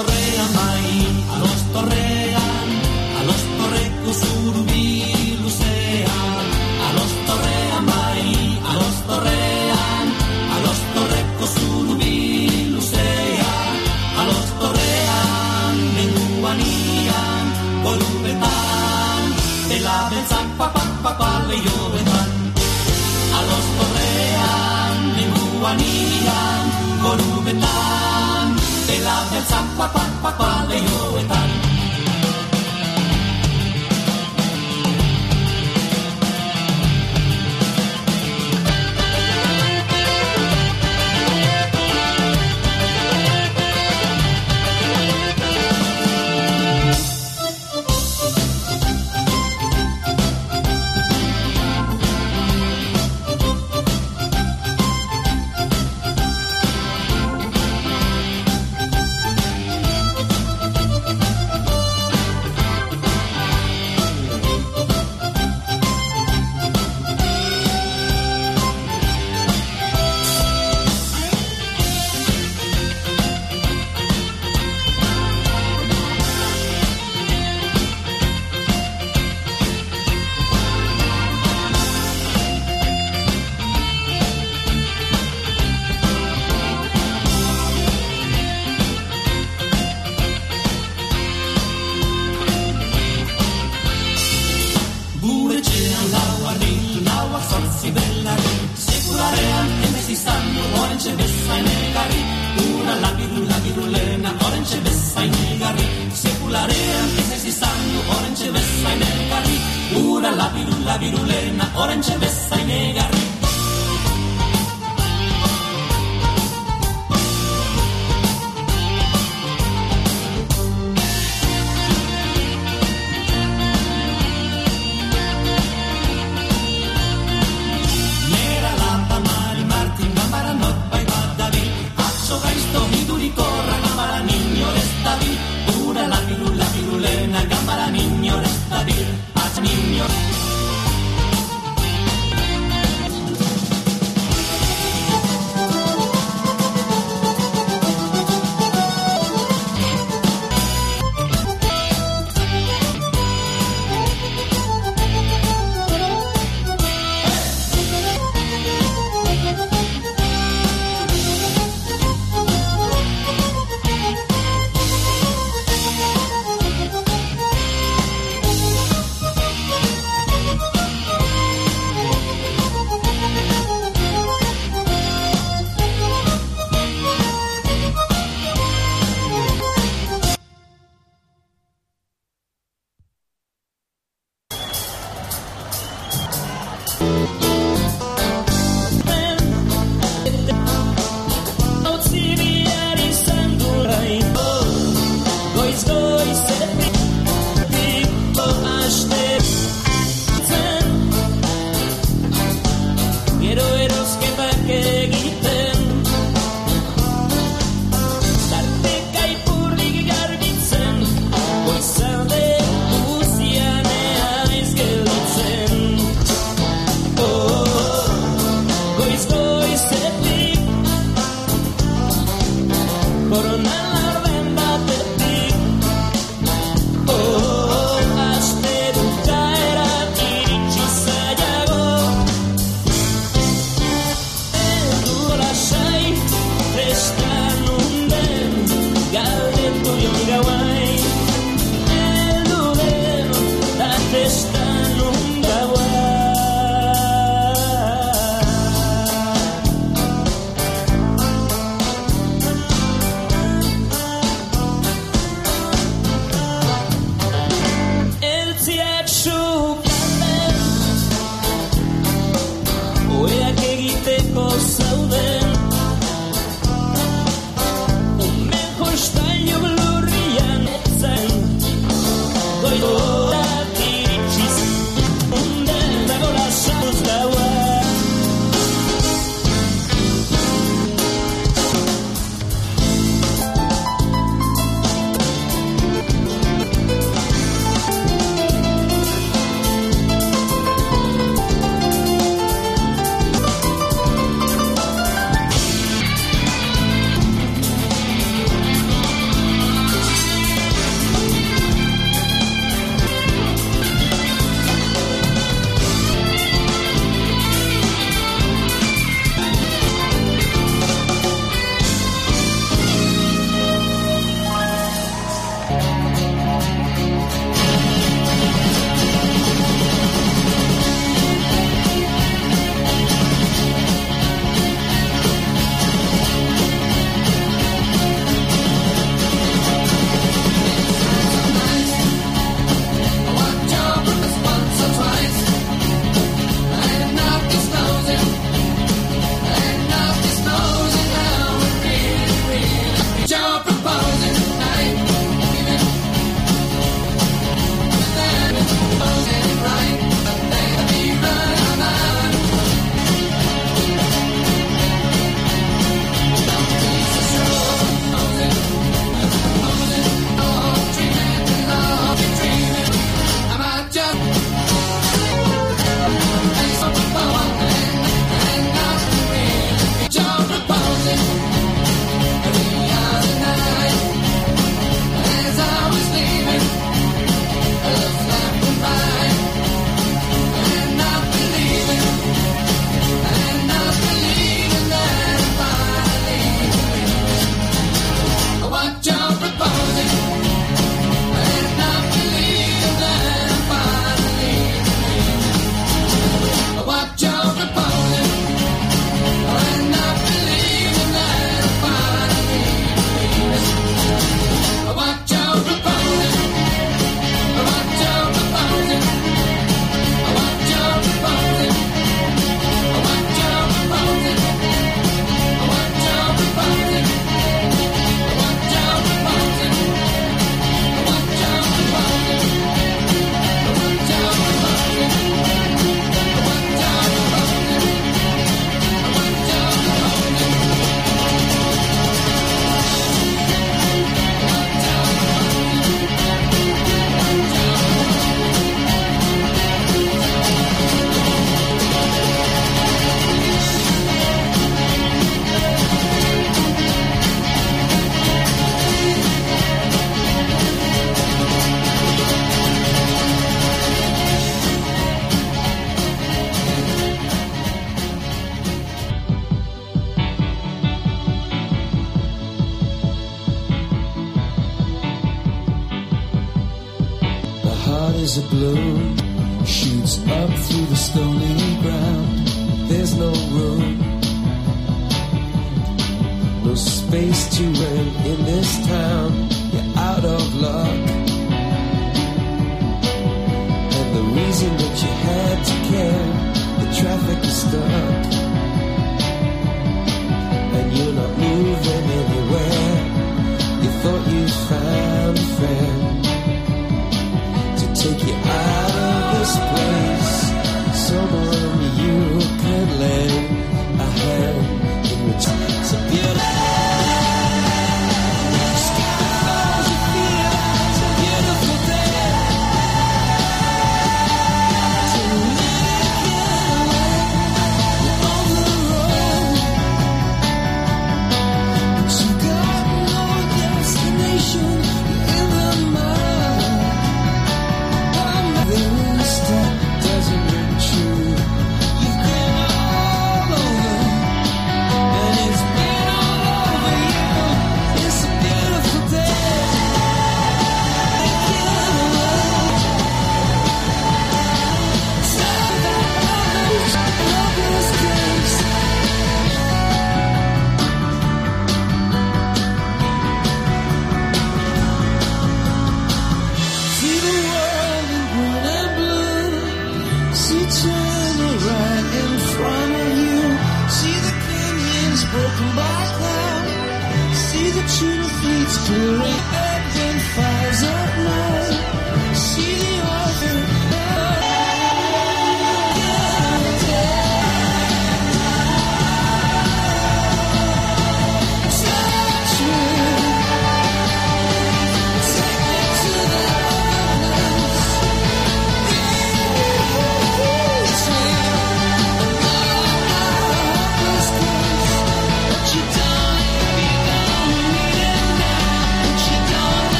torrean bai, ados torrean, ados torreko zurubi luzea. Ados torrean bai, ados torrean, ados torreko zurubi luzea. Ados torrean, menuan ian, bolubetan, dela betzak papapapa leio betan. Ados torrean, menuan ian, bolubetan, 三呀三八八八八嘞哟喂！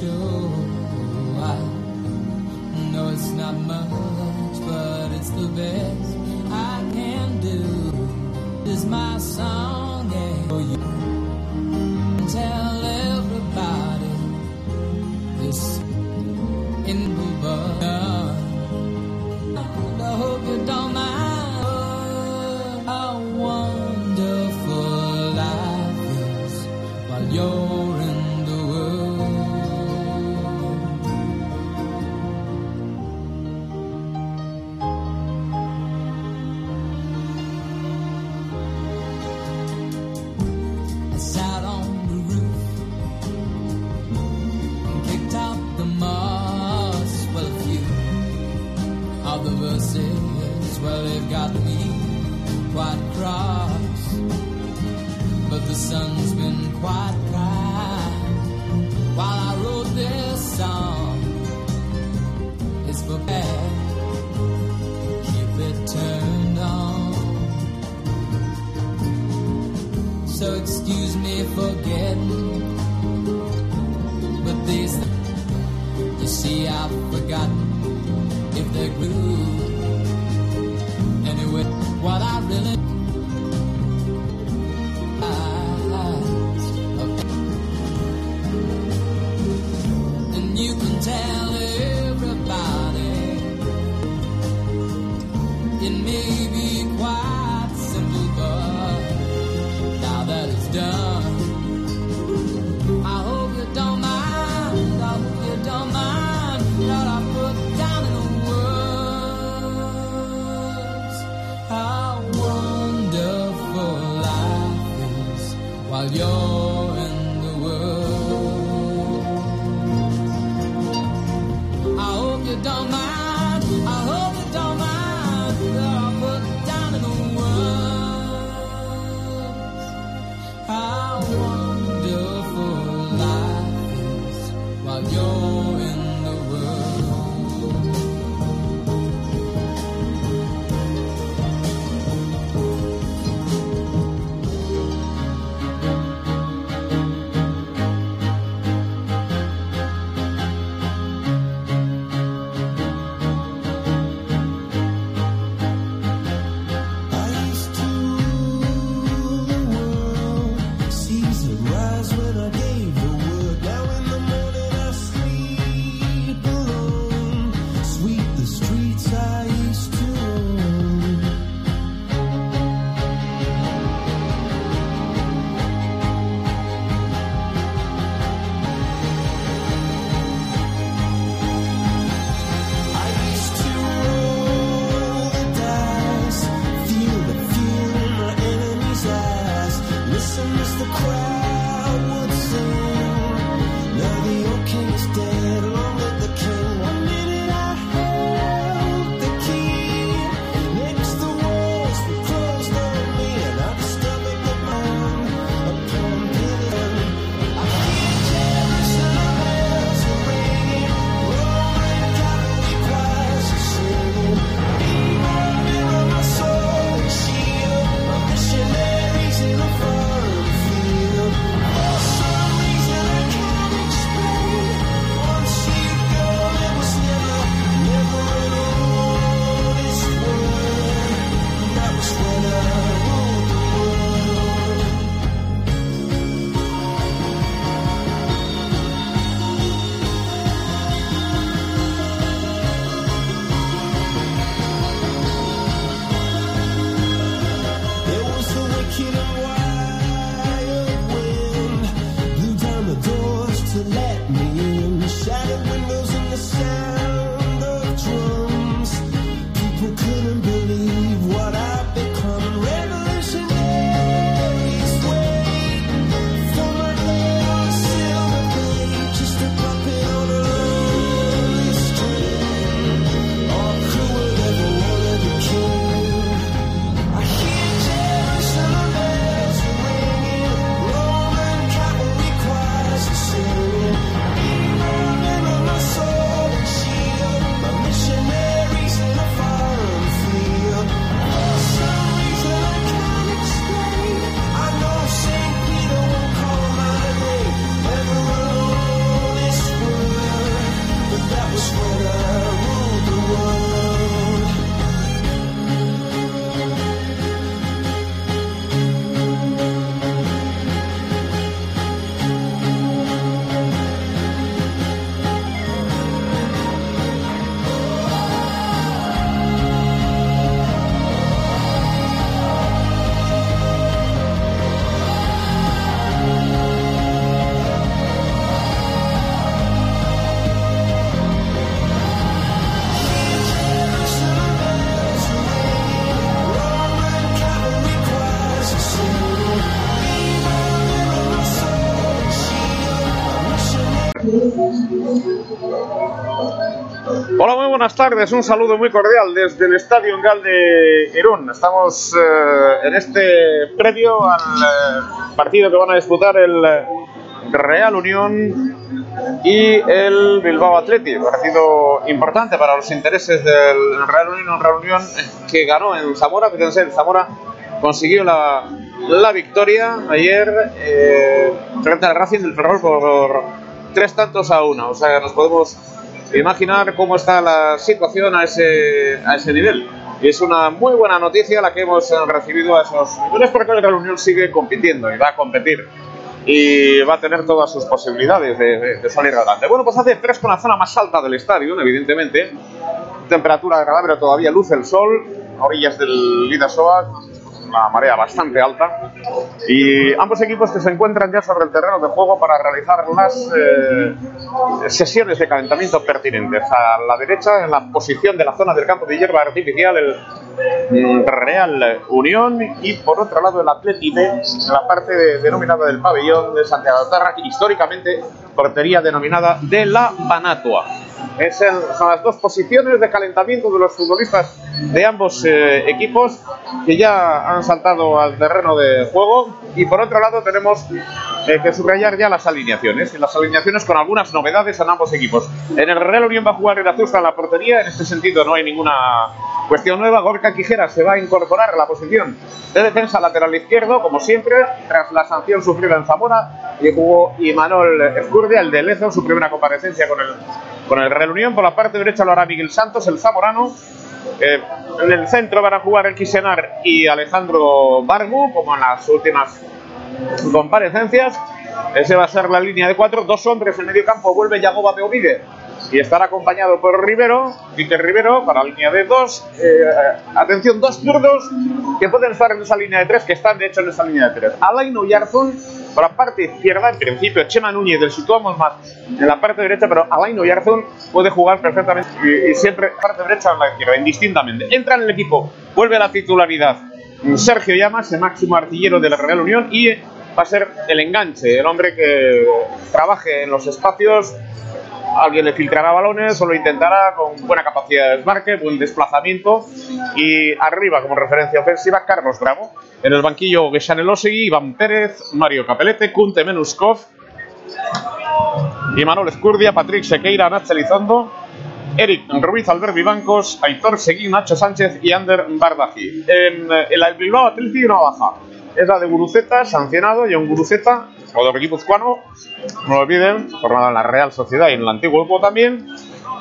show. I know it's not much, but it's the best I can do. Is my song for you. Buenas tardes. Un saludo muy cordial desde el Estadio Engal de Irún. Estamos eh, en este previo al eh, partido que van a disputar el Real Unión y el Bilbao Athletic. Partido importante para los intereses del Real Unión. Un Real Unión que ganó en Zamora. Fíjense, el Zamora consiguió la, la victoria ayer eh, frente al Racing del Ferrol por tres tantos a uno. O sea, nos podemos imaginar cómo está la situación a ese, a ese nivel. Y es una muy buena noticia la que hemos eh, recibido a esos niveles porque Real Unión sigue compitiendo y va a competir y va a tener todas sus posibilidades de, de- de salir adelante. Bueno, pues hace fresco en la zona más alta del estadio, evidentemente. Temperatura agradable, todavía luce el sol, a orillas del Lidasoa, una marea bastante alta. Y ambos equipos que se encuentran ya sobre el terreno de juego para realizar las eh, sesiones de calentamiento pertinentes. A la derecha, en la posición de la zona del campo de hierba artificial, el mm, Real Unión y por otro lado el Atleti B, en la parte de- denominada del pabellón de Santiago de Tarra, históricamente portería denominada de la Banatua. Es el- son las dos posiciones de calentamiento de los futbolistas de ambos eh, equipos que ya han saltado al terreno de juego y por otro lado tenemos eh, que subrayar ya las alineaciones las alineaciones con algunas novedades en ambos equipos. En el Real Unión va a jugar Irazusta en la portería, en este sentido no hay ninguna cuestión nueva. Gorka Quijera se va a incorporar a la posición de defensa lateral izquierdo, como siempre, tras la sanción sufrida en Zamora y jugó Imanol Escurdia, el de Lezo, su primera comparecencia con el, con el Real Unión. Por la parte derecha lo hará Miguel Santos, el zamorano. Eh, en el centro van a jugar el Quisenar y Alejandro Barbu, como en las últimas comparecencias. Ese va a ser la línea de cuatro. Dos hombres en medio campo. Vuelve Yagoba Beovide y estará acompañado por Rivero, Peter Rivero, para la línea de dos. Eh, atención, dos zurdos que pueden estar en esa línea de tres, que están de hecho en esa línea de tres. Alain Oyarzún, por la parte izquierda, en principio Chema Núñez, del situamos más en la parte derecha, pero Alain Oyarzún puede jugar perfectamente y, y siempre parte derecha o la izquierda, indistintamente. Entra en el equipo, vuelve a la titularidad Sergio Llamas, el máximo artillero de la Real Unión, y va a ser el enganche, el hombre que trabaje en los espacios alguien le filtrará balones o lo intentará con buena capacidad de desmarque, buen desplazamiento y arriba como referencia ofensiva Carlos Bravo. En el banquillo Geshan Elosegui, Iván Pérez, Mario Capelete, Kunte Menuskov, Imanol Escurdia, Patrick Sequeira, Nacho Elizondo, Eric Ruiz, Albert Vivancos, Aitor Seguí, Nacho Sánchez y Ander Bardaji. En eh, el Bilbao Athletic una baja. Es la de Guruceta, sancionado, y un Guruceta, jugador guipuzcoano, no lo olviden, formado en la Real Sociedad y en el antiguo grupo también.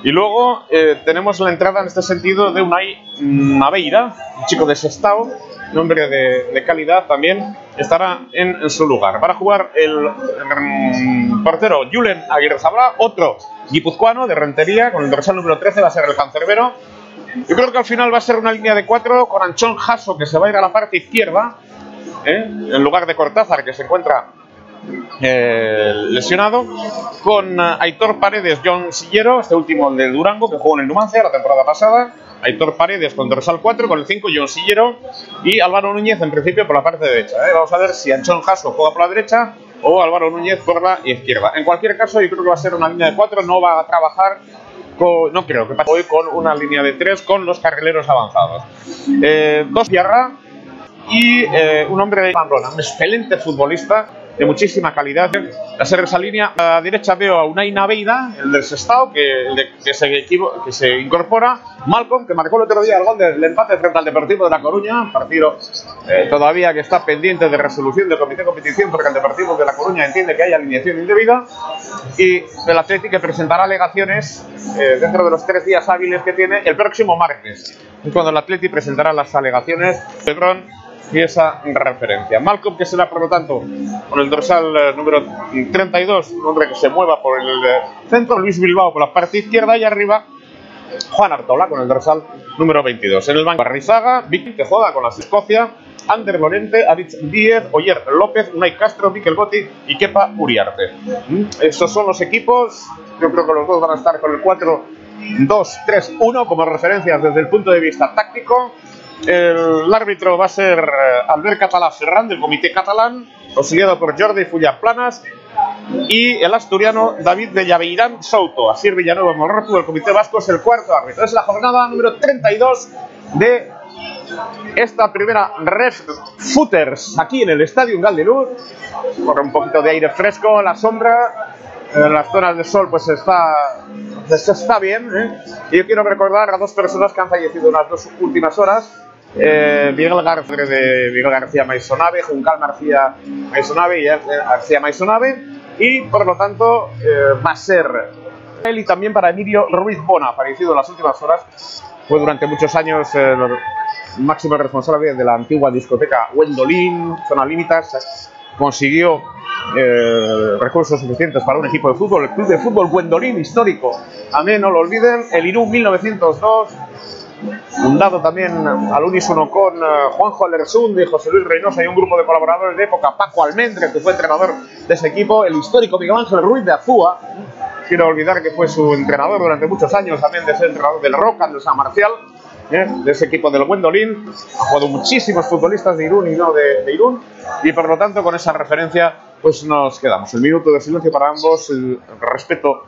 Y luego eh, tenemos la entrada en este sentido de Unai Naveira, un chico de Sestao, un hombre de, de calidad también, estará en, en su lugar. Para jugar el, mm, portero Julen Aguirre Zabra, otro guipuzcoano de Rentería, con el dorsal número 13, va a ser el cancerbero. Yo creo que al final va a ser una línea de cuatro con Anchón Jasso, que se va a ir a la parte izquierda, ¿eh? en lugar de Cortázar, que se encuentra eh, lesionado, con eh, Aitor Paredes, John Sillero, este último el Durango, que jugó en el Numancia la temporada pasada. Aitor Paredes con dorsal 4, con el 5 John Sillero y Álvaro Núñez en principio por la parte derecha. ¿eh? Vamos a ver si Anchón Jasso juega por la derecha o Álvaro Núñez por la izquierda. En cualquier caso, yo creo que va a ser una línea de 4, no va a trabajar con- no creo que pase hoy con una línea de 3 con los carrileros avanzados. Eh, dos Tierra y eh, un hombre de Pamplona, un excelente futbolista de muchísima calidad. A ser esa línea, a la derecha veo a Unai Naveida, el del Sestao, que, de- que, se, que se incorpora. Malcolm, que marcó el otro día el gol del empate frente al Deportivo de La Coruña, partido eh, todavía que está pendiente de resolución del Comité de Competición, porque el Deportivo de La Coruña entiende que hay alineación indebida. Y el Atlético que presentará alegaciones eh, dentro de los tres días hábiles que tiene el próximo martes, es cuando el Atlético presentará las alegaciones de Bron y esa referencia. Malcolm, que será por lo tanto con el dorsal eh, número 32, un hombre que se mueva por el centro, Luis Bilbao por la parte izquierda y arriba Juan Artola con el dorsal número 22. En el banco Arrizaga, Vicky que juega con la Escocia, Ander Lorente, Aritz Díez, Oyer López, Unai Castro, Miquel Gotti y Kepa Uriarte. ¿Mm? Estos son los equipos, yo creo que los dos van a estar con el 4 2, 3, 1 como referencias desde el punto de vista táctico. El árbitro va a ser eh, Albert Català Ferran del Comité Catalán, auxiliado por Jordi Fulla Planas. y el asturiano David de Llaveirán Souto. Así Villanueva Morroto, el Comité Vasco es el cuarto árbitro. Es la jornada número 32 de esta primera Ref Footers aquí en el Estadio Galdelur. Corre un poquito de aire fresco, la sombra, en las zonas de sol pues está, pues, está bien. ¿eh? Y yo quiero recordar a dos personas que han fallecido en las dos últimas horas. Eh, Miguel García de Miguel García Maisonave, Juncal García Maisonave y García Maisonave y por lo tanto eh, va a ser él y también para Emilio Ruiz Bona, fallecido en las últimas horas, fue durante muchos años el máximo responsable de la antigua discoteca Wendolin, zona límites, consiguió eh, recursos suficientes para un equipo de fútbol, el Club de Fútbol Wendolin histórico. También no lo olviden, el Irún 1902, fundado también al unísono con eh, Juanjo Alersund y José Luis Reynosa y un grupo de colaboradores de época, Paco Almendre, que fue entrenador de ese equipo, el histórico Miguel Ángel Ruiz de Azúa, quiero olvidar que fue su entrenador durante muchos años, también de ser entrenador del Roca, del San Marcial, ¿eh? de ese equipo del Wendolin, ha jugado muchísimos futbolistas de Irún y no de, de Irún, y por lo tanto con esa referencia pues nos quedamos. El minuto de silencio para ambos, el respeto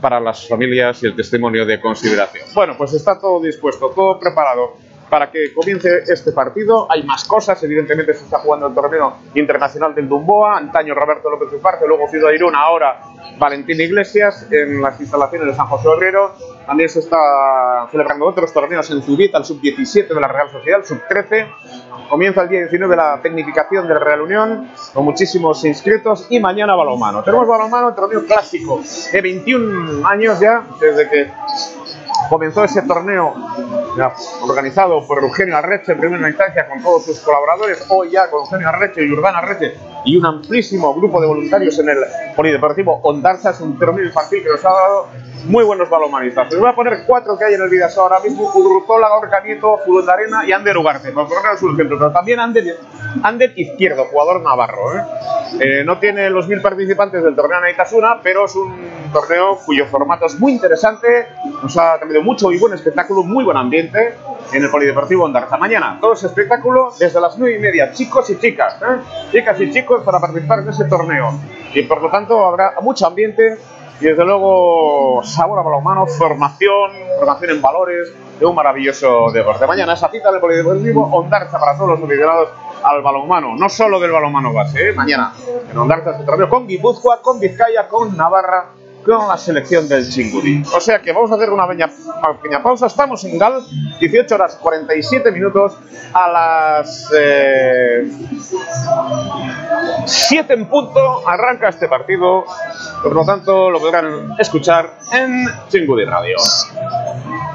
para las familias y el testimonio de consideración. Bueno, pues está todo dispuesto, todo preparado para que comience este partido. Hay más cosas, evidentemente se está jugando el torneo internacional del Dumboa, antaño Roberto López Ufarte, luego Ciudad Irún, ahora Valentín Iglesias en las instalaciones de San José Obrero. También se está celebrando otros torneos en Zubieta, el sub-17 de la Real Sociedad, el sub-13. Comienza el día 19 la tecnificación del Real Unión, con muchísimos inscritos, y mañana balonmano. Tenemos balonmano, torneo clásico de 21 años ya, desde que comenzó ese torneo organizado por Eugenio Arreche en primera instancia con todos sus colaboradores, hoy ya con Eugenio Arreche y Urbana Arreche y un amplísimo grupo de voluntarios en el Polideportivo Ondarza, es un torneo infantil que nos ha dado muy buenos balomanistas. Les voy a poner cuatro que hay en el Vidaso ahora mismo, Urruzola, Gorka Nieto, Fulón de Arena y Ander Ugarte, por poner un ejemplo, pero también Ander, Ander Izquierdo, jugador navarro. ¿eh? Eh, no tiene los mil participantes del torneo Naitasuna, pero es un torneo cuyo formato es muy interesante, nos ha traído mucho y buen espectáculo, muy buen ambiente en el Polideportivo Ondarza. Mañana, todo ese espectáculo desde las nueve y media, chicos y chicas, ¿eh? chicas y chicos para participar en ese torneo. Y por lo tanto habrá mucho ambiente y desde luego sabor a balonmano, formación, formación en valores de un maravilloso deporte. Mañana esa cita del Polideportivo Ondarza para todos los aficionados al balonmano, no solo del balonmano base, ¿eh? mañana en Ondarza se torneo con Guipúzcoa, con Vizcaya, con Navarra, con la selección del Chingudí. O sea que vamos a hacer una pequeña, pausa. Estamos en Gal, 18 horas 47 minutos a las eh, 7 en punto. Arranca este partido. Por lo tanto, lo podrán escuchar en Chingudí Radio.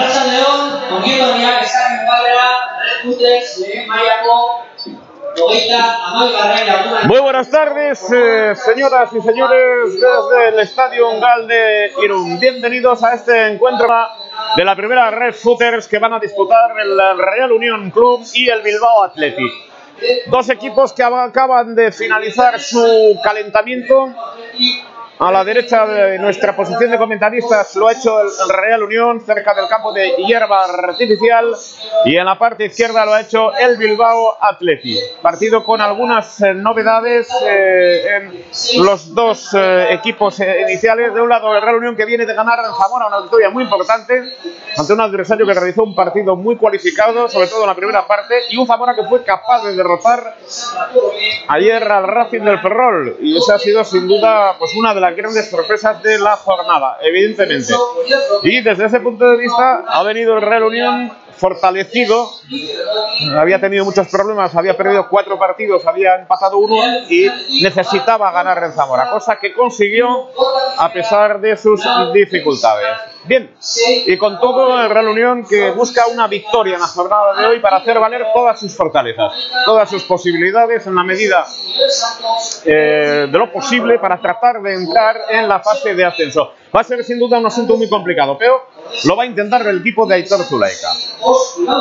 León, lehen jarduna. Muy buenas tardes, eh, señoras y señores, desde el Estadio Ungal de Irún. Bienvenidos a este encuentro de la primera Red Footers que van a disputar el Real Unión Club y el Bilbao Athletic. Dos equipos que acaban de finalizar su calentamiento. A la derecha de nuestra posición de comentaristas lo ha hecho el Real Unión cerca del campo de hierba artificial y en la parte izquierda lo ha hecho el Bilbao Athletic. Partido con algunas eh, novedades eh, en los dos eh, equipos eh, iniciales. De un lado el Real Unión que viene de ganar en Zamora una victoria muy importante ante un adversario que realizó un partido muy cualificado, sobre todo en la primera parte, y un Zamora que fue capaz de derrotar ayer al Racing del Ferrol. Y esa ha sido sin duda pues una de las grandes sorpresas de la jornada, evidentemente. Y desde ese punto de vista ha venido el Real Unión fortalecido. Había tenido muchos problemas, había perdido cuatro partidos, había empatado uno y necesitaba ganar en Zamora, cosa que consiguió a pesar de sus dificultades. Bien, y con todo el Real Unión que busca una victoria en la jornada de hoy para hacer valer todas sus fortalezas, todas sus posibilidades en la medida eh, de lo posible para tratar de entrar en la fase de ascenso. Va a ser sin duda un asunto muy complicado, pero lo va a intentar el equipo de Aitor Zulaika.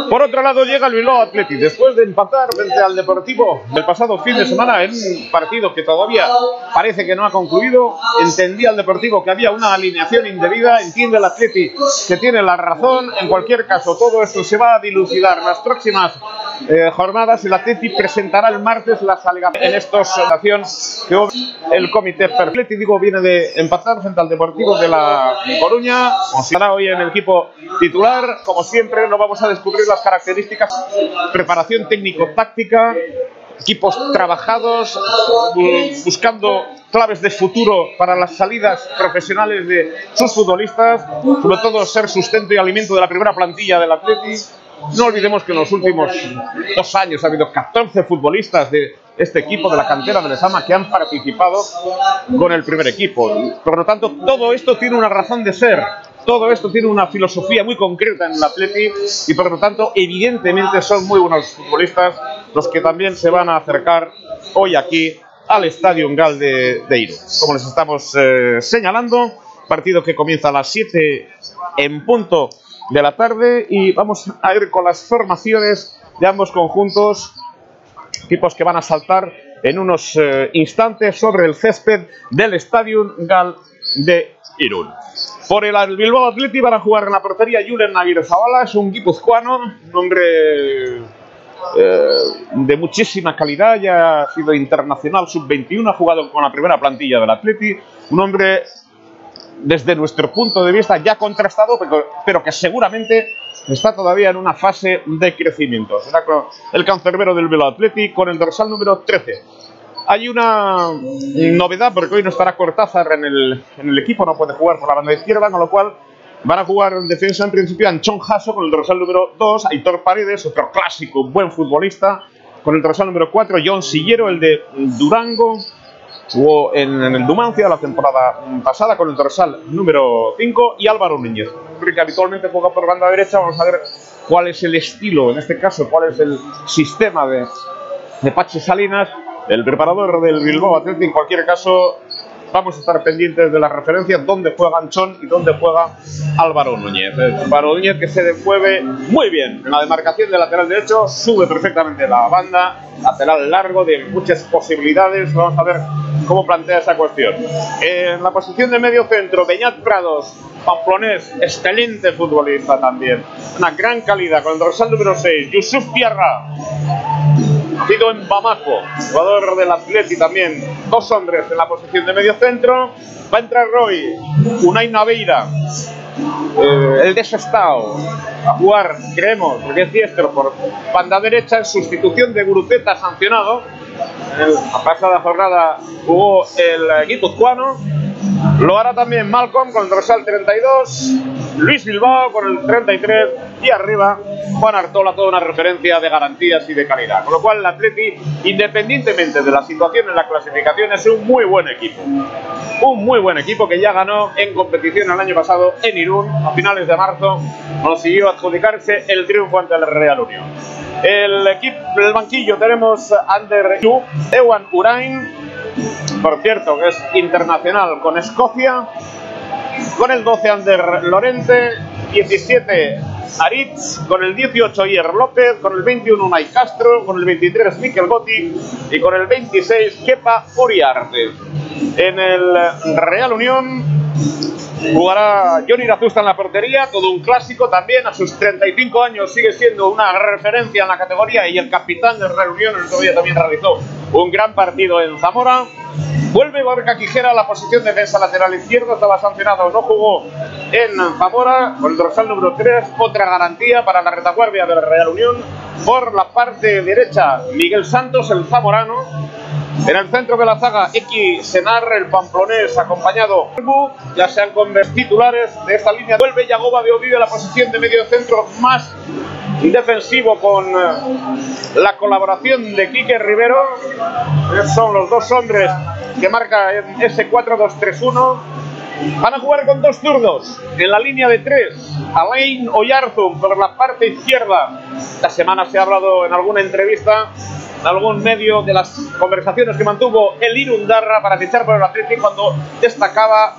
Por otro lado llega el Bilbao Athletic, después de empatar frente al Deportivo del pasado fin de semana en un partido que todavía parece que no ha concluido. Entendía el Deportivo que había una alineación indebida, entiende el Athletic que tiene la razón. En cualquier caso, todo esto se va a dilucidar las próximas eh, jornadas. El Athletic presentará el martes las alegaciones en esta situación que el comité per Athletic, digo, viene de empatar frente al Deportivo de la Coruña. Considerará hoy en el equipo titular. Como siempre, no vamos a descubrir las características, preparación técnico-táctica, equipos trabajados, bu- buscando claves de futuro para las salidas profesionales de sus futbolistas, sobre todo ser sustento y alimento de la primera plantilla del Atleti. No olvidemos que en los últimos dos años ha habido 14 futbolistas de este equipo de la cantera de Lesama que han participado con el primer equipo. Por lo tanto, todo esto tiene una razón de ser. Todo esto tiene una filosofía muy concreta en el Atleti y por lo tanto, evidentemente son muy buenos futbolistas los que también se van a acercar hoy aquí al Estadio Ungal de, de. Como les estamos eh, señalando, partido que comienza a las 7 en punto de la tarde y vamos a ir con las formaciones de ambos conjuntos equipos que van a saltar en unos eh, instantes sobre el césped del Estadio Gal de Irún. Por el Bilbao Athletic van a jugar en la portería Julen Aguirre Zabala, es un guipuzcoano, un hombre eh, de muchísima calidad, ya ha sido internacional sub-21, ha jugado con la primera plantilla del Atleti, un hombre desde nuestro punto de vista ya contrastado, pero, pero que seguramente está todavía en una fase de crecimiento. Será el cancerbero del Bilbao Athletic con el dorsal número 13. Hay una novedad porque hoy no estará Cortázar en el, en el equipo, no puede jugar por la banda izquierda, con lo cual van a jugar en defensa en principio Anchón Jasso con el dorsal número 2, Aitor Paredes, otro clásico, buen futbolista, con el dorsal número 4, John Sillero, el de Durango, Jugó en, en el Dumancia la temporada pasada con el dorsal número 5 y Álvaro Núñez, que habitualmente juega por banda derecha. Vamos a ver cuál es el estilo, en este caso, cuál es el sistema de, de Pachi Salinas, el preparador del Bilbao Athletic. En cualquier caso, vamos a estar pendientes de las referencias, dónde juega Anchón y dónde juega Álvaro Núñez. Eh, Álvaro Núñez que se mueve muy bien en la demarcación del lateral derecho, sube perfectamente la banda, lateral largo de muchas posibilidades. Vamos a ver cómo plantea esa cuestión. En la posición de medio centro, Beñat Prados, pamplonés, excelente futbolista también. Una gran calidad con el dorsal número 6, Yusuf Pierra, nacido en Bamako, jugador del Atleti también. Dos hombres en la posición de medio centro. Va a entrar Roy, Unai Naveira, eh, el desestado a jugar, creemos, porque es diestro por banda derecha en sustitución de Guruceta sancionado. En la pasada jornada jugó el guipuzcoano. Lo hará también Malcolm con el dorsal 32. Luis Bilbao con el 33 y arriba Juan Artola, toda una referencia de garantías y de calidad. Con lo cual el Atleti, independientemente de la situación en la clasificación, es un muy buen equipo. Un muy buen equipo que ya ganó en competición el año pasado en Irún, a finales de marzo, consiguió adjudicarse el triunfo ante el Real Unión. El equipo, el banquillo tenemos Ander Yu, Ewan Urain, por cierto, que es internacional con Escocia, con el 12 Ander Lorente, 17 Aritz, con el 18 Ier López, con el 21 Unai Castro, con el 23 Miquel Gotti y con el 26 Kepa Oriarte. En el Real Unión jugará Johnny Razusta en la portería, todo un clásico también, a sus 35 años sigue siendo una referencia en la categoría y el capitán del Real Unión el otro día también realizó un gran partido en Zamora. Vuelve Gorka Quijera a la posición de defensa lateral izquierdo, estaba sancionado, no jugó en Zamora, con el dorsal número 3, otra garantía para la retaguardia del Real Unión. Por la parte derecha, Miguel Santos, el zamorano. En el centro de la zaga, X Senar, el pamplonés, acompañado ya sean con titulares de esta línea. Vuelve Yagoba de Ovidio a la posición de medio centro más defensivo con eh, la colaboración de Quique Rivero. Son los dos hombres que marca ese 4-2-3-1. Van a jugar con dos zurdos en la línea de tres. Alain Oyarzum por la parte izquierda. Esta semana se ha hablado en alguna entrevista, en algún medio, de las conversaciones que mantuvo el Irundarra para fichar por el Atlético cuando destacaba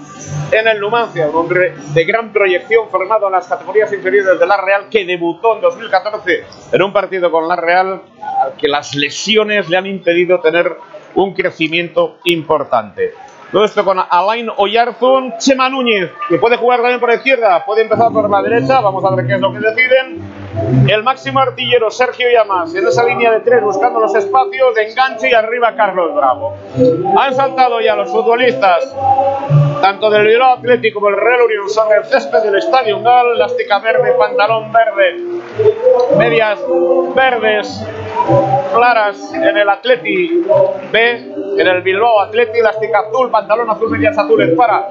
en el Numancia, un hombre de gran proyección formado en las categorías inferiores de la Real que debutó en 2014 en un partido con la Real al que las lesiones le han impedido tener un crecimiento importante. Todo esto con Alain Oyarzun, Chema Núñez, que puede jugar también por la izquierda, puede empezar por la derecha, vamos a ver qué es lo que deciden. El máximo artillero Sergio Llamas en esa línea de tres buscando los espacios de enganche y arriba Carlos Bravo. Han saltado ya los futbolistas, tanto del Bilbao Atlético como el Real Unión sobre el césped del Estadio Gal, elástica verde, pantalón verde, medias verdes claras en el Atleti B, en el Bilbao Atleti, elástica azul, pantalón azul, medias azules para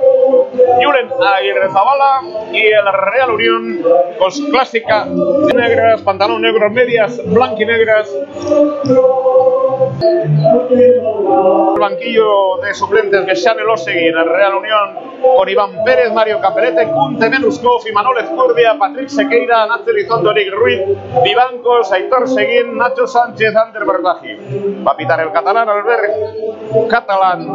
Julen Aguirre Zabala y el Real Unión con su clásica negras, pantalón negro, medias blanquinegras. El banquillo de suplentes de Xavi Losegui en el Real Unión con Iván Pérez, Mario Capelete, Kunte Menuskov, Imanol Ezcurdia, Patrick Sequeira, Nacho Elizondo, Ruiz, Vivancos, Aitor Seguín, Nacho Sánchez, Ander Berdaji. Va a pitar el catalán Albert Catalán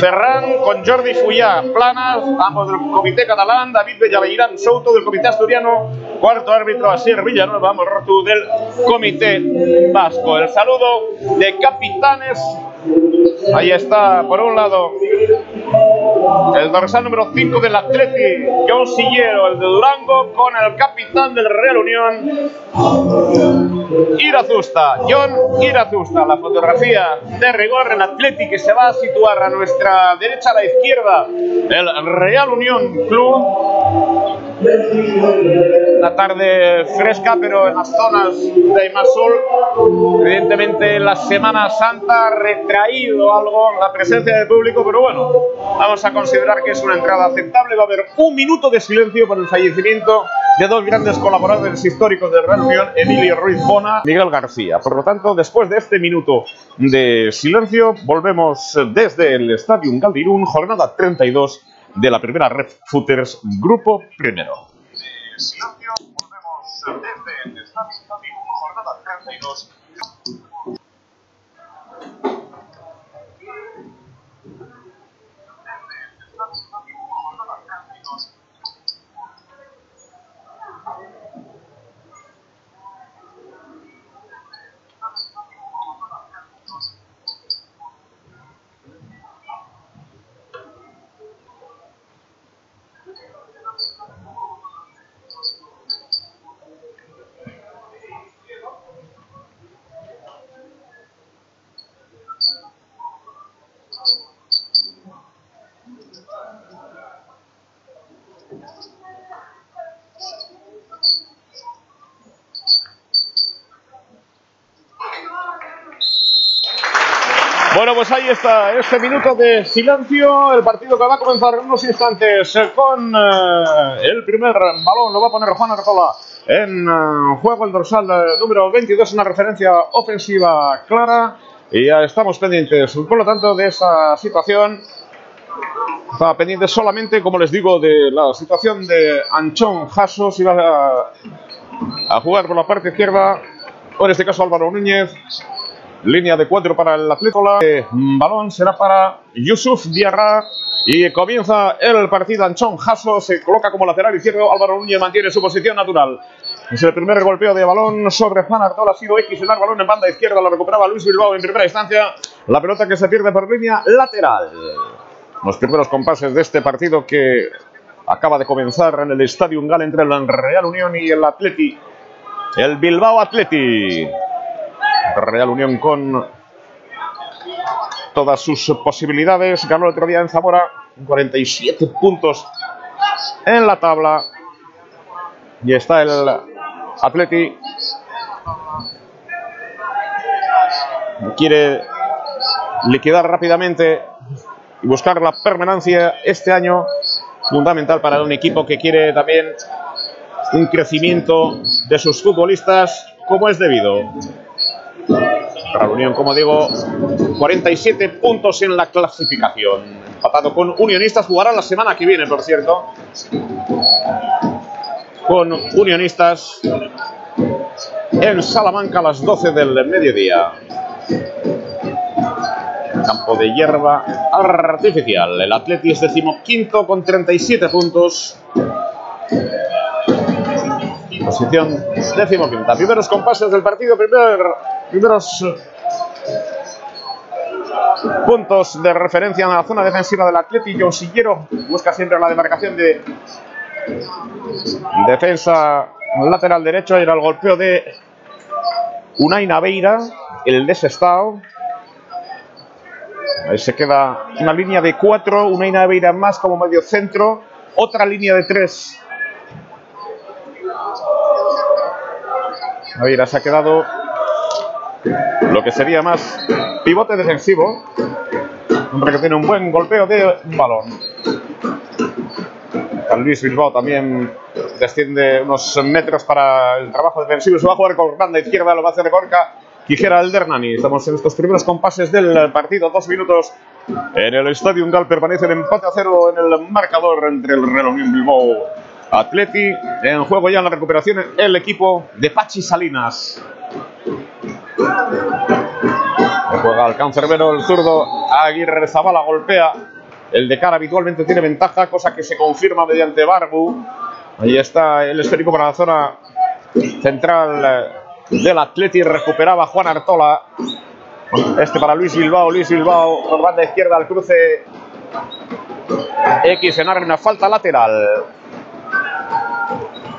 Ferran con Jordi Fullà, Planas, ambos del comité catalán, David Bellaveirán Souto del comité asturiano, cuarto árbitro Asier Villanueva Morrotu del comité vasco. El saludo de capitanes. Ahí está, por un lado, el dorsal número 5 del Atleti, John Sillero, el de Durango, con el capitán del Real Unión, Irazusta, John Irazusta. La fotografía de rigor en Atleti que se va a situar a nuestra derecha a la izquierda, el Real Unión Club. Una tarde fresca, pero en las zonas de sol. Evidentemente, la Semana Santa ha retraído algo la presencia del público, pero bueno, vamos a considerar que es una entrada aceptable. Va a haber un minuto de silencio por el fallecimiento de dos grandes colaboradores históricos de Real Unión, Emilio Ruiz Bona y Miguel García. Por lo tanto, después de este minuto de silencio, volvemos desde el Estadio Galdirún, jornada 32 de la primera Red Footers Grupo Primero. Silencio, volvemos desde el jornada 32. Bueno, pues ahí está este minuto de silencio. El partido que va a comenzar en unos instantes eh, con eh, el primer balón. Lo va a poner Juan Arcola en eh, juego el dorsal eh, número 22. Una referencia ofensiva clara y ya estamos pendientes, por lo tanto, de esa situación. Estaba pendiente solamente, como les digo, de la situación de Anchón Jasso, si va a, a jugar por la parte izquierda, o en este caso Álvaro Núñez, Línea de cuatro para el Atlético. El balón será para Yusuf Diarra. Y comienza el partido. Anchón Jasso se coloca como lateral izquierdo. Álvaro Núñez mantiene su posición natural. Es el primer golpeo de balón sobre Juan Artola. Ha sido X el balón en banda izquierda. Lo recuperaba Luis Bilbao en primera instancia. La pelota que se pierde por línea lateral. Los primeros compases de este partido que acaba de comenzar en el Estadio Ungal entre el Real Unión y el Atleti. El Bilbao Atleti. Real Unión con todas sus posibilidades. Ganó el otro día en Zamora 47 puntos en la tabla. Y está el Atleti. Quiere liquidar rápidamente y buscar la permanencia este año. Fundamental para un equipo que quiere también un crecimiento de sus futbolistas como es debido. La Unión, como digo, 47 puntos en la clasificación. Empatado con Unionistas, jugará la semana que viene, por cierto. Con Unionistas en Salamanca a las 12 del mediodía. Campo de hierba artificial. El Atleti es decimoquinto con 37 puntos. Posición decimoquinta. Primeros compases del partido, primer primeros puntos de referencia en la zona defensiva del Atleti. John Sillero busca siempre la demarcación de defensa lateral derecho. Era el golpeo de Unai Naveira, el desestado. Ahí se queda una línea de cuatro, Unai Naveira más como medio centro, otra línea de tres. Naveira se ha quedado lo que sería más pivote defensivo. Hombre que tiene un buen golpeo de balón. Luis Bilbao también desciende unos metros para el trabajo defensivo. Se va a jugar con banda izquierda, lo va a hacer Corca. Quijera el Dernani. Estamos en estos primeros compases del partido. Dos minutos en el Estadio Gal. Permanece el empate a cero en el marcador entre el Real Unión Bilbao Atleti. En juego ya en la recuperación el equipo de Pachi Salinas. Juega el cancerbero, el zurdo. Aguirre Zabala golpea. El de cara habitualmente tiene ventaja, cosa que se confirma mediante Barbu. Ahí está el esférico para la zona central del Atleti. Recuperaba Juan Artola. Este para Luis Bilbao. Luis Bilbao por banda izquierda al cruce. X en una falta lateral.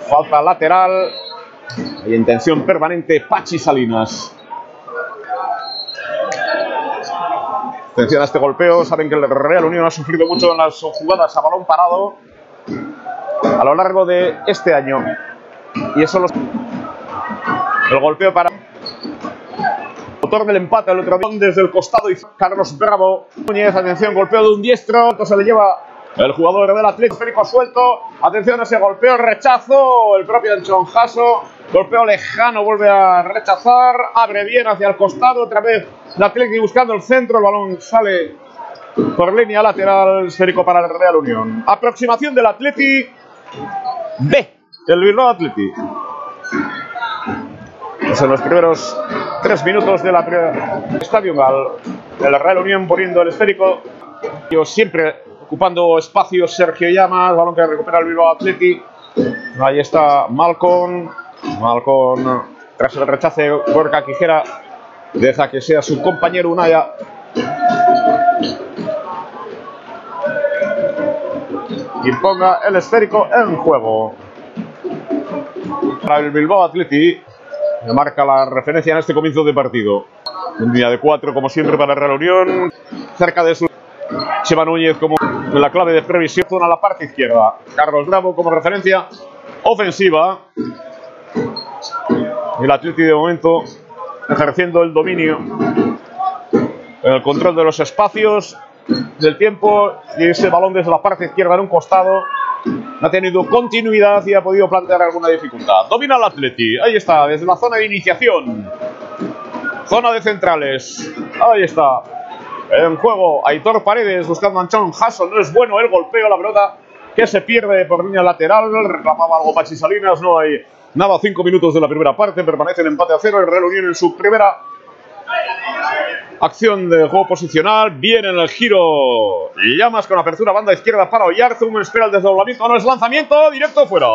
Falta lateral. Hay intención permanente. Pachi Salinas. Atención a este golpeo. Saben que el Real Unión ha sufrido mucho en las jugadas a balón parado a lo largo de este año. Y eso los... El golpeo para... Motor del empate el otro día desde el costado y Carlos Bravo. Núñez, atención, golpeo de un diestro. Esto se le lleva el jugador del Atlético suelto. Atención a ese golpeo, rechazo. El propio Anchón Jasso. Golpeo lejano, vuelve a rechazar. Abre bien hacia el costado. Otra vez el Atlético buscando el centro. El balón sale por línea lateral. Esférico para el Real Unión. Aproximación del Atleti. B. El Bilbao Atleti. En los primeros tres minutos de la Estadio Gal. El Real Unión poniendo el esférico. Siempre ocupando espacio Sergio Llamas, balón que recupera el Bilbao Atleti. Ahí está Malcon. Malcon, tras el rechace, Gorka Quijera deja que sea su compañero Unaya. Y ponga el esférico en juego. Para el Bilbao Atleti, marca la referencia en este comienzo de partido. Un día de cuatro, como siempre, para la Unión. Cerca de su Chema Núñez como la clave de previsión a la parte izquierda. Carlos Bravo como referencia ofensiva. El Atleti de momento ejerciendo el dominio el control de los espacios, del tiempo y ese balón desde la parte izquierda en un costado ha tenido continuidad y ha podido plantear alguna dificultad. Domina el Atleti, ahí está, desde la zona de iniciación. Zona de centrales, ahí está. En juego, Aitor Paredes buscando a Anchón Hasson, no es bueno el golpeo, la pelota que se pierde por línea lateral, reclamaba algo Pachi Salinas, no hay nada, cinco minutos de la primera parte, permanece en empate a cero, el Real Unión en su primera Acción de juego posicional. Viene en el giro. Llamas con apertura banda izquierda para Oyarzum. Espera el desdoblamiento. No es lanzamiento. Directo fuera.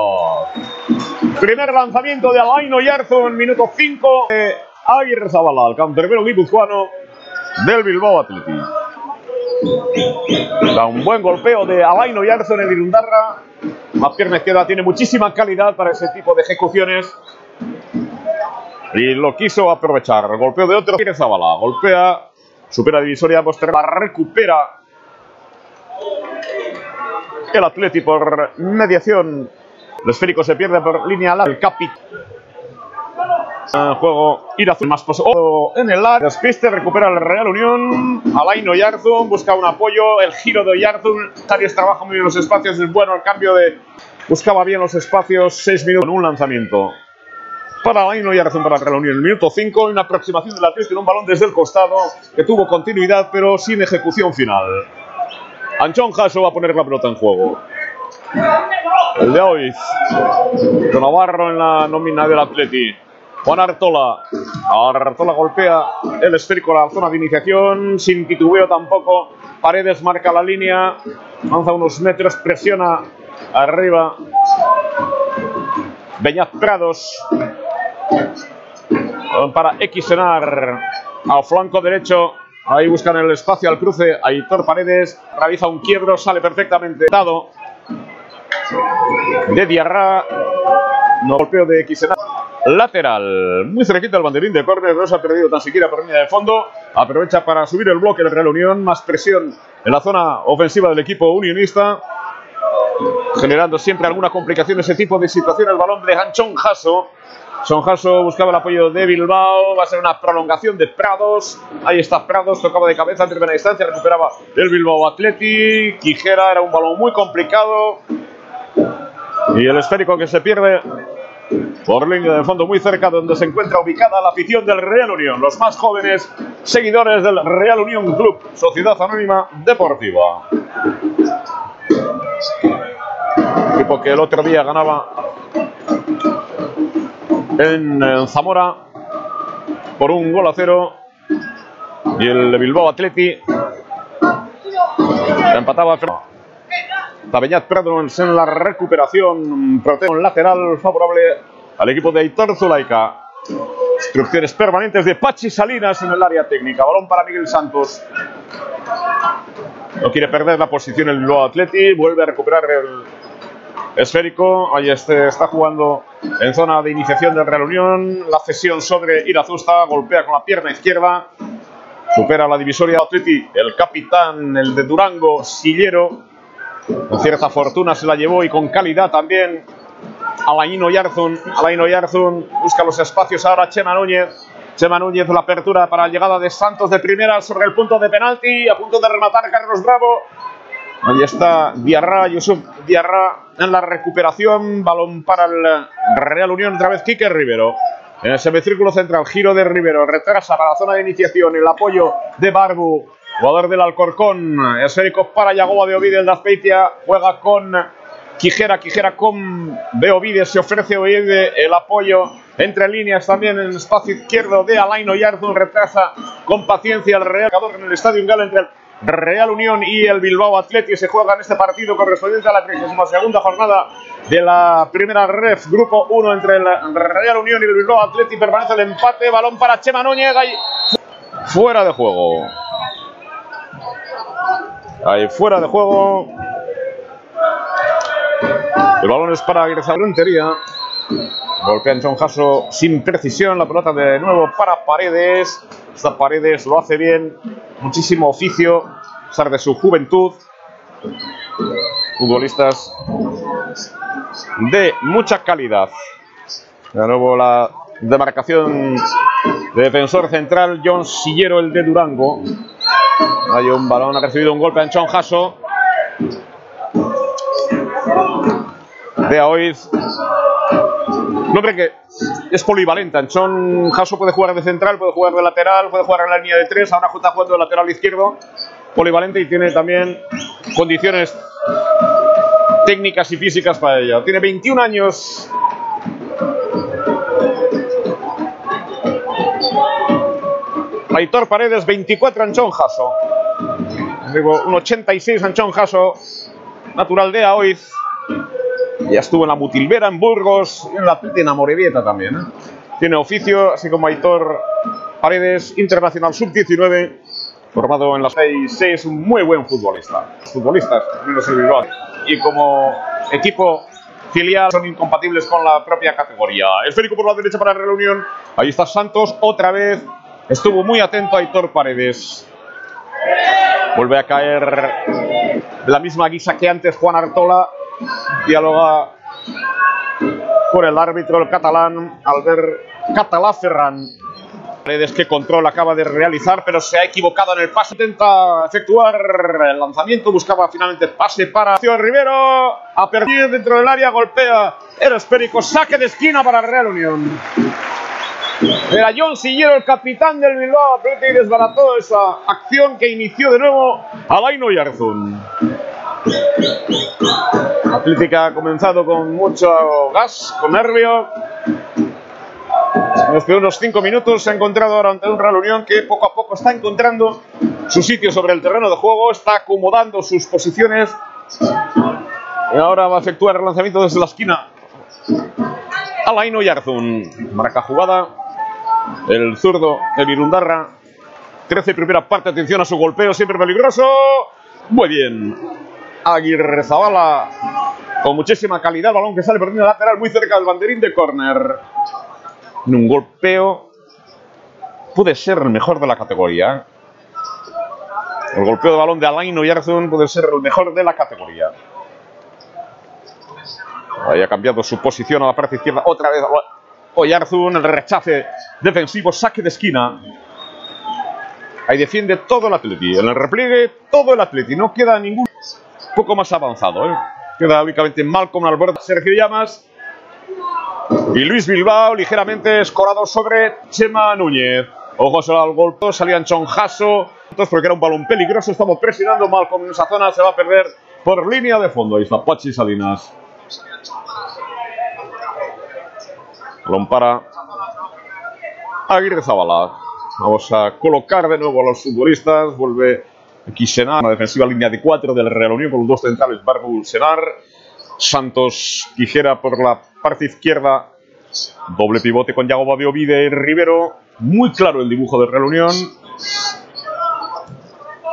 Primer lanzamiento de Alain Oyarzum. Minuto 5. De Aguirre Zabala. El canterbero guipuzcoano del Bilbao Athletic. Da un buen golpeo de Alain Oyarzum en el Irundarra. La pierna izquierda tiene muchísima calidad para ese tipo de ejecuciones. Y lo quiso aprovechar. Golpeo de otro. Zabala. Golpea. Supera divisoria posterior. La recupera. El Atleti por mediación. El esférico se pierde por línea larga. El Capit. En juego Irazun más positivo en el área. Despiste, recupera el Real Unión. Alain Oyarzun busca un apoyo. El giro de Oyarzun. Tarias trabaja muy bien los espacios. Es bueno el cambio de. Buscaba bien los espacios. Seis minutos en un lanzamiento para Alain Oyarzún para la Real Unión. El minuto 5, una aproximación del Atlético en un balón desde el costado que tuvo continuidad pero sin ejecución final. Anchón Jasso va a poner la pelota en juego. El de hoy. Don Navarro en la nómina del Atleti. Juan Artola. Artola golpea el esférico a la zona de iniciación. Sin titubeo tampoco. Paredes marca la línea. Avanza unos metros. Presiona arriba. Beñat Prados para Xenar al flanco derecho. Ahí buscan el espacio al cruce. Aitor Paredes realiza un quiebro, sale perfectamente dado. De Diarra. No golpeo de Xenar. Lateral, muy cerquita el banderín de córner, no se ha perdido tan siquiera por línea de fondo. Aprovecha para subir el bloque del Real Unión, más presión en la zona ofensiva del equipo unionista generando siempre alguna complicación ese tipo de situación. El balón de Hanchon Jasso. Son Jasso buscaba el apoyo de Bilbao. Va a ser una prolongación de Prados. Ahí está Prados. Tocaba de cabeza en primera instancia. Recuperaba el Bilbao Atleti. Quijera era un balón muy complicado. Y el esférico que se pierde por línea de fondo muy cerca donde se encuentra ubicada la afición del Real Unión. Los más jóvenes seguidores del Real Unión Club. Sociedad Anónima Deportiva. Equipo que el otro día ganaba en, Zamora por un gol a cero. Y el Bilbao Atleti empataba. Tabeñat Prado en la recuperación. Protección lateral favorable al equipo de Aitor Zulaika. Instrucciones permanentes de Pachi Salinas en el área técnica. Balón para Miguel Santos. No quiere perder la posición el Bilbao Atleti. Vuelve a recuperar el esférico. Ahí este está jugando en zona de iniciación del Real Unión. La cesión sobre Irazusta. Golpea con la pierna izquierda. Supera la divisoria Atleti. El capitán, el de Durango, Sillero. Con cierta fortuna se la llevó y con calidad también. Alain Oyarzún. Alain Oyarzún busca los espacios ahora. Chema Núñez. Chema Núñez, la apertura para la llegada de Santos de primera sobre el punto de penalti. A punto de rematar Carlos Bravo. Ahí está Diarra, Yusuf Diarra en la recuperación. Balón para el Real Unión. Otra vez Quique Rivero. En el semicírculo central, giro de Rivero. Retrasa para la zona de iniciación. El apoyo de Barbu. Jugador del Alcorcón. Esférico para Yagoba de Ovide. El de Azpeitia juega con Quijera. Quijera con Beovide. Se ofrece Ovide el apoyo entre líneas también en el espacio izquierdo de Alain Oyarzún. Retrasa con paciencia el Real en el Estadio Gala entre el Real Unión y el Bilbao Atleti se juega en este partido correspondiente a la 32 jornada de la primera ref, grupo 1 entre el Real Unión y el Bilbao Atleti. Permanece el empate, balón para Chema Núñez, ahí fuera de juego. Ahí fuera de juego. El balón es para Aguirre Frontería. Golpea en Jasso sin precisión. La pelota de nuevo para Paredes. Esta Paredes lo hace bien. Muchísimo oficio. A pesar de su juventud. Futbolistas de mucha calidad. De nuevo la demarcación de defensor central. John Sillero, el de Durango. Hay un balón, ha recibido un golpe a Anchón Jasso. De Aoiz. Un que es polivalente. Anchón Jasso puede jugar de central, puede jugar de lateral, puede jugar en la línea de tres. Ahora está jugando de lateral izquierdo. Polivalente y tiene también condiciones técnicas y físicas para ello. Tiene 21 años. Aitor Paredes, 24 Anchón Jasso. Digo, un 86 Anchón Jasso, natural de Aoiz. Ya estuvo en la Mutilvera, en Burgos, y en la en Amorebieta también. ¿eh? Tiene oficio, así como Aitor Paredes, internacional sub-19, formado en la 6 un muy buen futbolista. Futbolistas, el. Y como equipo filial son incompatibles con la propia categoría. Esférico por la derecha para la reunión. Ahí está Santos, otra vez. Estuvo muy atento a Aitor Paredes. Vuelve a caer la misma guisa que antes Juan Artola. Dialoga por el árbitro el catalán Albert Catalá Ferran. Paredes que control acaba de realizar, pero se ha equivocado en el pase. Intenta efectuar el lanzamiento, buscaba finalmente pase para Rivero. Ha perdido dentro del área, golpea el esférico, saque de esquina para Real Unión. Era John Sillero, el capitán del Bilbao Athletic, y desbarató esa acción que inició de nuevo Alaino Yarzun. Atlética ha comenzado con mucho gas, con nervio. Desde unos 5 minutos se ha encontrado ahora ante un Real Unión que poco a poco está encontrando su sitio sobre el terreno de juego, está acomodando sus posiciones. Y ahora va a efectuar el lanzamiento desde la esquina. Alaino Yarzun. Marca jugada. El zurdo de Virundarra. 13 primera parte. Atención a su golpeo. Siempre peligroso. Muy bien. Aguirre Zabala. Con muchísima calidad. Balón que sale por línea lateral. Muy cerca del banderín de córner. En un golpeo. Puede ser el mejor de la categoría. El golpeo de balón de Alain Oyarzun puede ser el mejor de la categoría. Ahí ha cambiado su posición a la parte izquierda. Otra vez Oyarzun, el rechace defensivo, saque de esquina. Ahí defiende todo el Atleti. En el repliegue, todo el Atleti. No queda ningún poco más avanzado. ¿eh? Queda únicamente Malcolm al borde. Sergio Llamas. Y Luis Bilbao ligeramente escorado sobre Chema Núñez. Ojos al golpe, salían Chonjaso. Porque era un balón peligroso. Estamos presionando Malcolm en esa zona. Se va a perder por línea de fondo. Ahí está Pachi Salinas. Balón para Aguirre Zabala. Vamos a colocar de nuevo a los futbolistas. Vuelve aquí Senar, una defensiva línea de 4 del Real Unión con los dos centrales, Barbu Senar. Santos Quijera por la parte izquierda. Doble pivote con Yago Babiovide y Rivero. Muy claro el dibujo del Real Unión.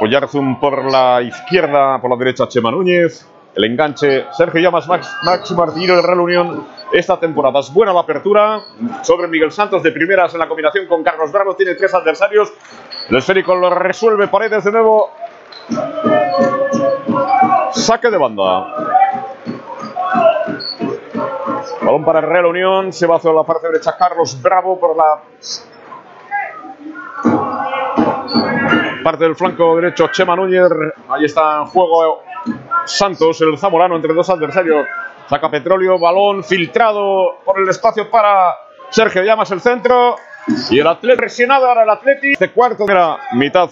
Oyarzun por la izquierda, por la derecha Chema Núñez. El enganche, Sergio Llamas, Max, Max Martínez de Real Unión. Esta temporada es buena la apertura sobre Miguel Santos de primeras en la combinación con Carlos Bravo. Tiene tres adversarios. El esférico lo resuelve Paredes de nuevo. Saque de banda. Balón para Real Unión. Se va hacia la parte derecha Carlos Bravo por la parte del flanco derecho Chema Núñez. Ahí está en juego Santos, el zamorano, entre dos adversarios. Saca petróleo, balón filtrado por el espacio para Sergio Llamas, el centro. Y el atleta presionado ahora el Atleti. De cuarto de la mitad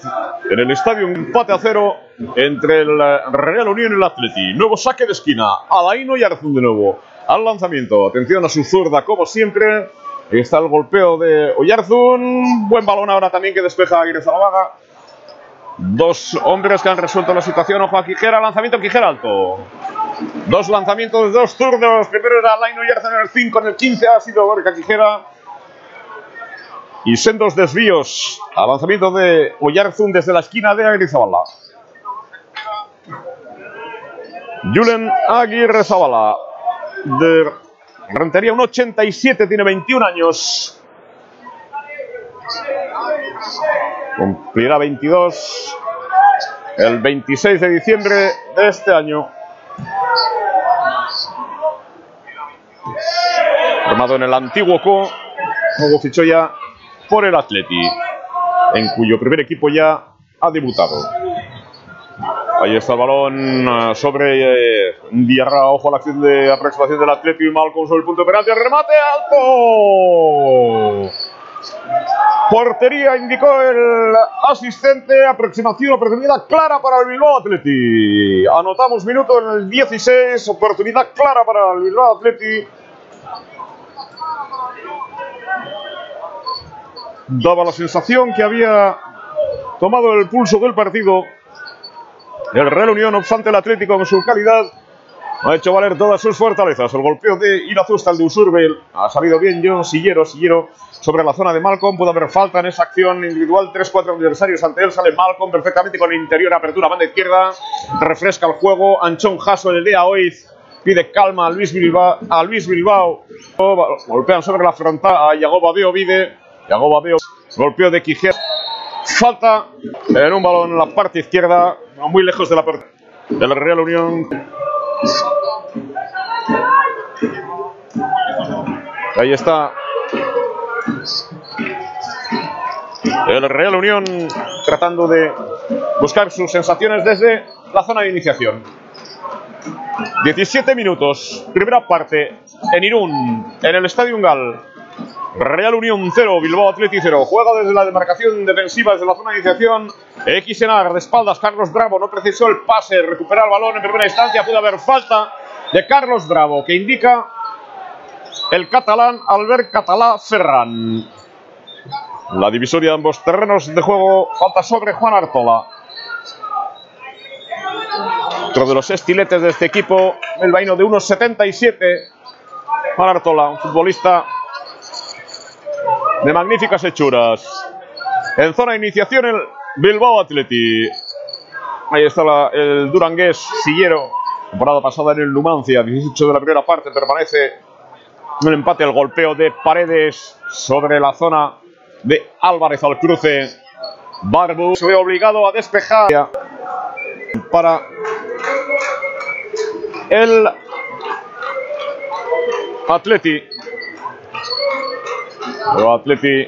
en el estadio, un empate a cero entre el Real Unión y el Atleti. Nuevo saque de esquina. Alaino y Arzun de nuevo. Al lanzamiento. Atención a su zurda, como siempre. Está el golpeo de Oyarzun. Buen balón ahora también que despeja Aguirre Zalabaga. Dos hombres que han resuelto la situación. Ojo a Quijera, lanzamiento Quijera alto. Dos lanzamientos dos zurdos. Primero era Laino Yerza en el 5, en el 15 ha sido Gorka Quijera. Y sendos desvíos. Avanzamiento de Oyarzun desde la esquina de Aguirre-Zabala. Julen Aguirre-Zabala. De Rentería, un 87, tiene 21 años. Cumplirá 22 el 26 de diciembre de este año. Formado en el antiguo Co, luego fichó ya por el Atleti, en cuyo primer equipo ya ha debutado. Ahí está el balón eh, sobre eh, Diarra. Ojo a la acción de aproximación del y Malcolm sobre el punto de penalti. Remate alto. Portería indicó el asistente. Aproximación, oportunidad clara para el Bilbao Atleti. Anotamos minuto en el 16. Oportunidad clara para el Bilbao Atleti. Daba la sensación que había tomado el pulso del partido. El Real Unión, obstante, el Atlético en su calidad ha hecho valer todas sus fortalezas. El golpeo de Irazusta, el de Usurbel, ha salido bien John Sillero, Sillero sobre la zona de Malcolm. Pudo haber falta en esa acción individual. 3-4 adversarios ante él. Sale Malcolm perfectamente con interior, apertura, banda izquierda. Refresca el juego. Anchón Jaso, el de Aoiz. Pide calma a Luis Bilbao. A Luis Bilbao. Golpean sobre la frontal a Yagoba de Ovide. Yagoba de Golpeo de Quijer. Falta en un balón en la parte izquierda, muy lejos de la puerta del Real Unión. Ahí está el Real Unión tratando de buscar sus sensaciones desde la zona de iniciación. 17 minutos, primera parte en Irún, en el Estadio Gal. Real Unión 0, Bilbao Atleti 0. Juega desde la demarcación defensiva, desde la zona de iniciación. XNR de espaldas, Carlos Bravo no precisó el pase, recuperar el balón en primera instancia. Puede haber falta de Carlos Bravo, que indica el catalán Albert Catalá Ferran. La divisoria de ambos terrenos de juego, falta sobre Juan Artola. Otro de los estiletes de este equipo, el vaino de 1,77. Juan Artola, un futbolista de magníficas hechuras. En zona de iniciación el Bilbao Atleti. Ahí está el Durangués Sillero. Temporada pasada en el Numancia, 18 de la primera parte, permanece un empate el golpeo de Paredes sobre la zona de Álvarez al cruce. Barbu se ve obligado a despejar para el Atleti. Pero Atleti